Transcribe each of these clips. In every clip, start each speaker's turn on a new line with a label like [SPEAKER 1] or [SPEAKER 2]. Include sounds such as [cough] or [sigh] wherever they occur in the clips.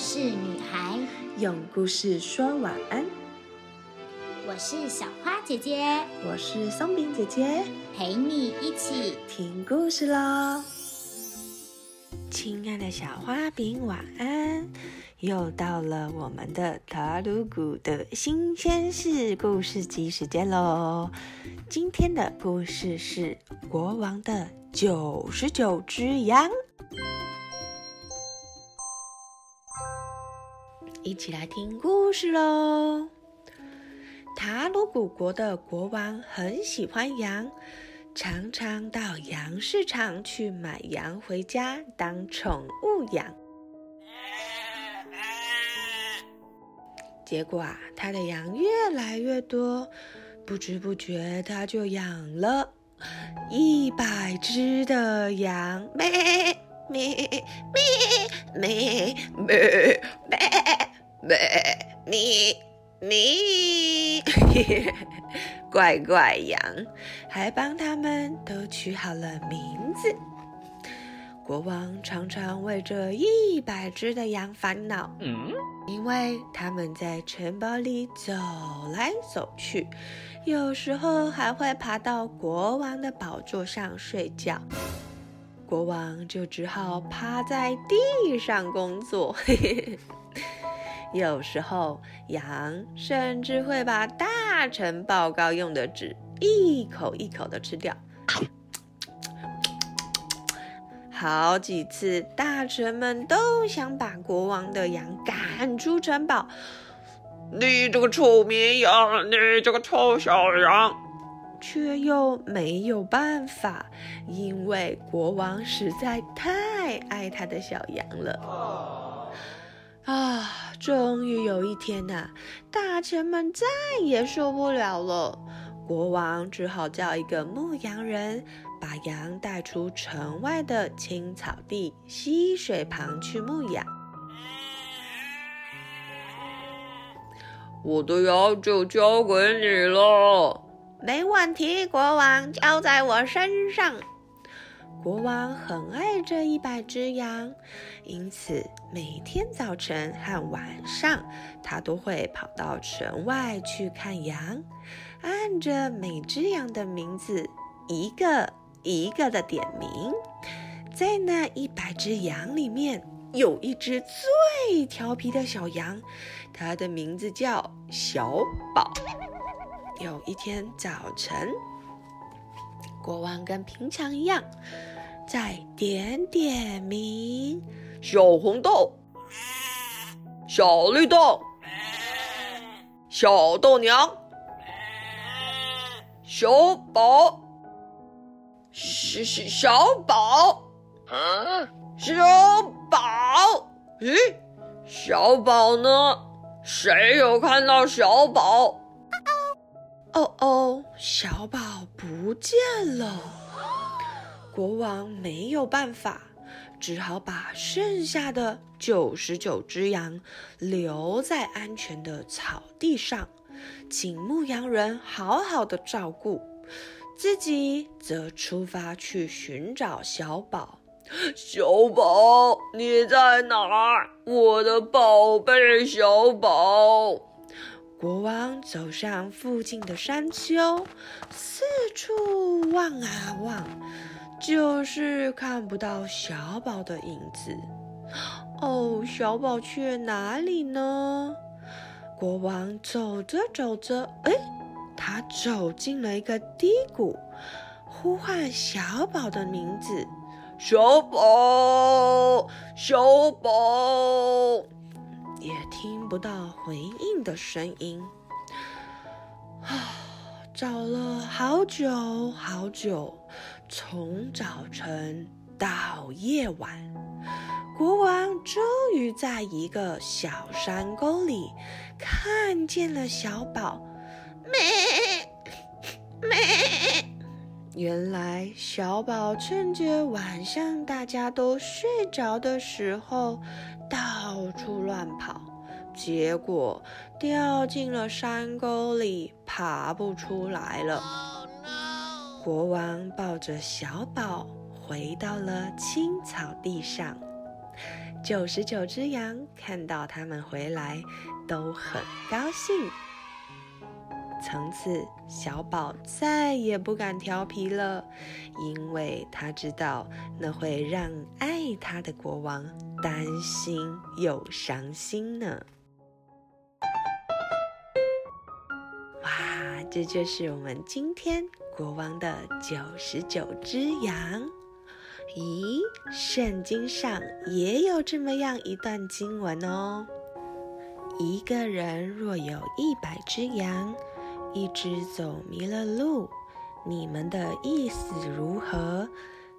[SPEAKER 1] 事女孩，
[SPEAKER 2] 用故事说晚安。
[SPEAKER 1] 我是小花姐姐，
[SPEAKER 2] 我是松饼姐姐，
[SPEAKER 1] 陪你一起
[SPEAKER 2] 听故事喽。亲爱的小花饼，晚安！又到了我们的塔鲁古的新鲜事故事集时间喽。今天的故事是国王的九十九只羊。一起来听故事喽！塔鲁古国的国王很喜欢羊，常常到羊市场去买羊回家当宠物养。结果啊，他的羊越来越多，不知不觉他就养了一百只的羊。咩咩咩咩咩咩。咩咪咪，乖乖羊，还帮他们都取好了名字。国王常常为这一百只的羊烦恼，因为他们在城堡里走来走去，有时候还会爬到国王的宝座上睡觉。国王就只好趴在地上工作。[laughs] 有时候，羊甚至会把大臣报告用的纸一口一口的吃掉。[tsk] 好几次，大臣们都想把国王的羊赶出城堡。
[SPEAKER 3] 你这个臭绵羊，你这个臭小羊，
[SPEAKER 2] 却又没有办法，因为国王实在太爱他的小羊了。啊！终于有一天呐，大臣们再也受不了了。国王只好叫一个牧羊人，把羊带出城外的青草地、溪水旁去牧养。
[SPEAKER 3] 我的羊就交给你了，
[SPEAKER 2] 没问题，国王，交在我身上。国王很爱这一百只羊，因此每天早晨和晚上，他都会跑到城外去看羊，按着每只羊的名字一个一个的点名。在那一百只羊里面，有一只最调皮的小羊，它的名字叫小宝。有一天早晨。国王跟平常一样，在点点名：
[SPEAKER 3] 小红豆、小绿豆、小豆娘、小宝、小小小宝、小宝。咦，小宝呢？谁有看到小宝？
[SPEAKER 2] 哦哦，小宝不见了！国王没有办法，只好把剩下的九十九只羊留在安全的草地上，请牧羊人好好的照顾，自己则出发去寻找小宝。
[SPEAKER 3] 小宝，你在哪儿？我的宝贝小宝！
[SPEAKER 2] 国王走上附近的山丘，四处望啊望，就是看不到小宝的影子。哦，小宝去哪里呢？国王走着走着，哎，他走进了一个低谷，呼唤小宝的名字：“
[SPEAKER 3] 小宝，小宝。”
[SPEAKER 2] 也听不到回应的声音，啊！找了好久好久，从早晨到夜晚，国王终于在一个小山沟里看见了小宝。咩 [laughs] 咩，原来小宝趁着晚上大家都睡着的时候。到到处乱跑，结果掉进了山沟里，爬不出来了。国王抱着小宝回到了青草地上，九十九只羊看到他们回来，都很高兴。从此，小宝再也不敢调皮了，因为他知道那会让爱他的国王担心又伤心呢。哇，这就是我们今天国王的九十九只羊。咦，圣经上也有这么样一段经文哦。一个人若有一百只羊，一只走迷了路，你们的意思如何？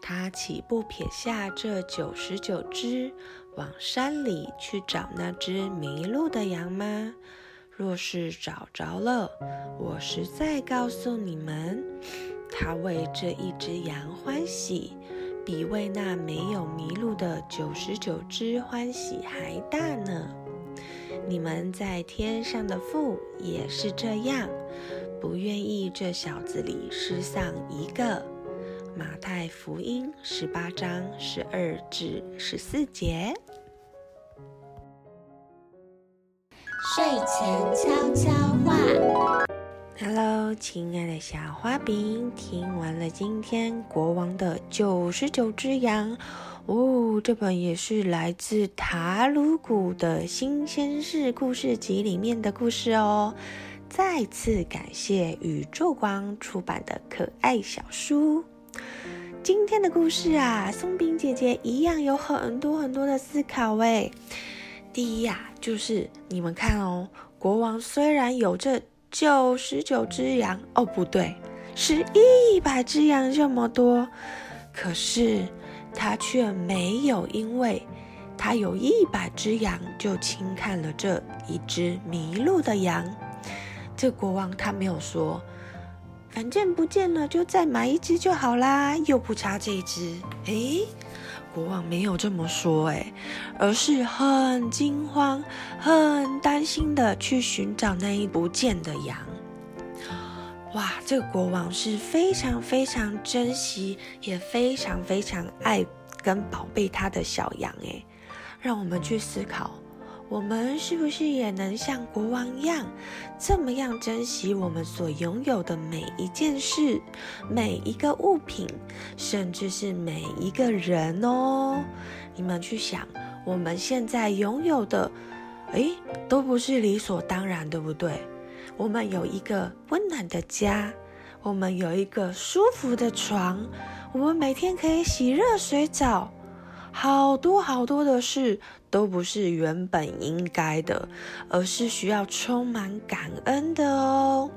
[SPEAKER 2] 他岂不撇下这九十九只，往山里去找那只迷路的羊吗？若是找着了，我实在告诉你们，他为这一只羊欢喜，比为那没有迷路的九十九只欢喜还大呢。你们在天上的父也是这样，不愿意这小子里失丧一个。马太福音十八章十二至十四节。
[SPEAKER 1] 睡前悄悄话。
[SPEAKER 2] Hello，亲爱的小花饼，听完了今天国王的九十九只羊。哦，这本也是来自塔鲁古的新鲜事故事集里面的故事哦。再次感谢宇宙光出版的可爱小书。今天的故事啊，松饼姐姐一样有很多很多的思考诶。第一呀，就是你们看哦，国王虽然有这九十九只羊，哦不对，是一百只羊这么多，可是。他却没有因为他有一百只羊就轻看了这一只迷路的羊。这国王他没有说，反正不见了就再买一只就好啦，又不差这一只。诶，国王没有这么说，诶，而是很惊慌、很担心的去寻找那一不见的羊。哇，这个国王是非常非常珍惜，也非常非常爱跟宝贝他的小羊诶，让我们去思考，我们是不是也能像国王一样，这么样珍惜我们所拥有的每一件事、每一个物品，甚至是每一个人哦？你们去想，我们现在拥有的，诶，都不是理所当然，对不对？我们有一个温暖的家，我们有一个舒服的床，我们每天可以洗热水澡，好多好多的事都不是原本应该的，而是需要充满感恩的哦。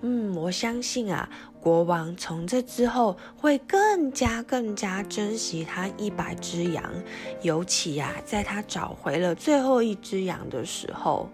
[SPEAKER 2] 嗯，我相信啊，国王从这之后会更加更加珍惜他一百只羊，尤其呀，在他找回了最后一只羊的时候。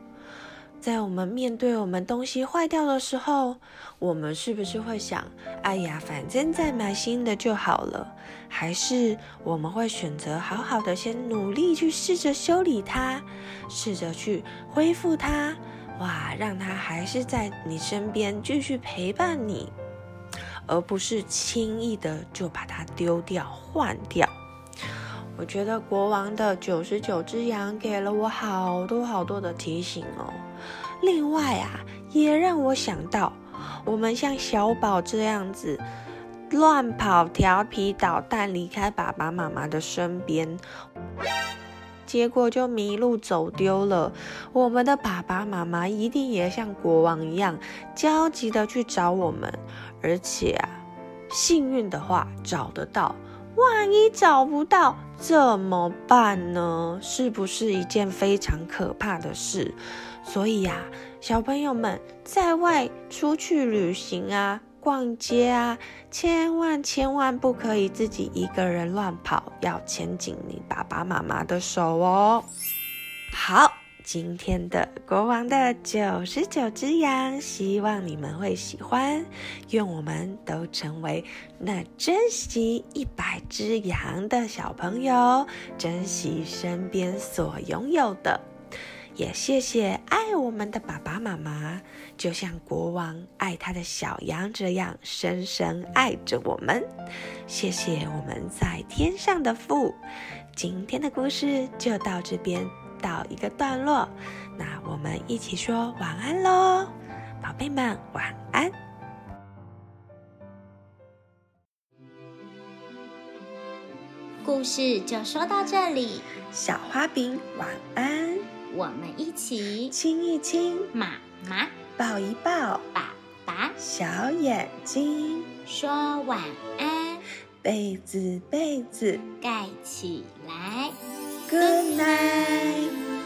[SPEAKER 2] 在我们面对我们东西坏掉的时候，我们是不是会想：哎呀，反正再买新的就好了？还是我们会选择好好的先努力去试着修理它，试着去恢复它？哇，让它还是在你身边继续陪伴你，而不是轻易的就把它丢掉换掉。我觉得国王的九十九只羊给了我好多好多的提醒哦。另外啊，也让我想到，我们像小宝这样子乱跑、调皮捣蛋，离开爸爸妈妈的身边，结果就迷路走丢了。我们的爸爸妈妈一定也像国王一样焦急的去找我们，而且啊，幸运的话找得到，万一找不到怎么办呢？是不是一件非常可怕的事？所以呀，小朋友们在外出去旅行啊、逛街啊，千万千万不可以自己一个人乱跑，要牵紧你爸爸妈妈的手哦。好，今天的国王的九十九只羊，希望你们会喜欢。愿我们都成为那珍惜一百只羊的小朋友，珍惜身边所拥有的。也谢谢爱我们的爸爸妈妈，就像国王爱他的小羊这样深深爱着我们。谢谢我们在天上的父。今天的故事就到这边到一个段落，那我们一起说晚安喽，宝贝们晚安。
[SPEAKER 1] 故事就说到这里，
[SPEAKER 2] 小花饼晚安，
[SPEAKER 1] 我们一起
[SPEAKER 2] 亲一亲，
[SPEAKER 1] 妈妈。
[SPEAKER 2] 抱一抱，
[SPEAKER 1] 爸爸
[SPEAKER 2] 小眼睛，
[SPEAKER 1] 说晚安，
[SPEAKER 2] 被子被子
[SPEAKER 1] 盖起来。
[SPEAKER 2] Good night.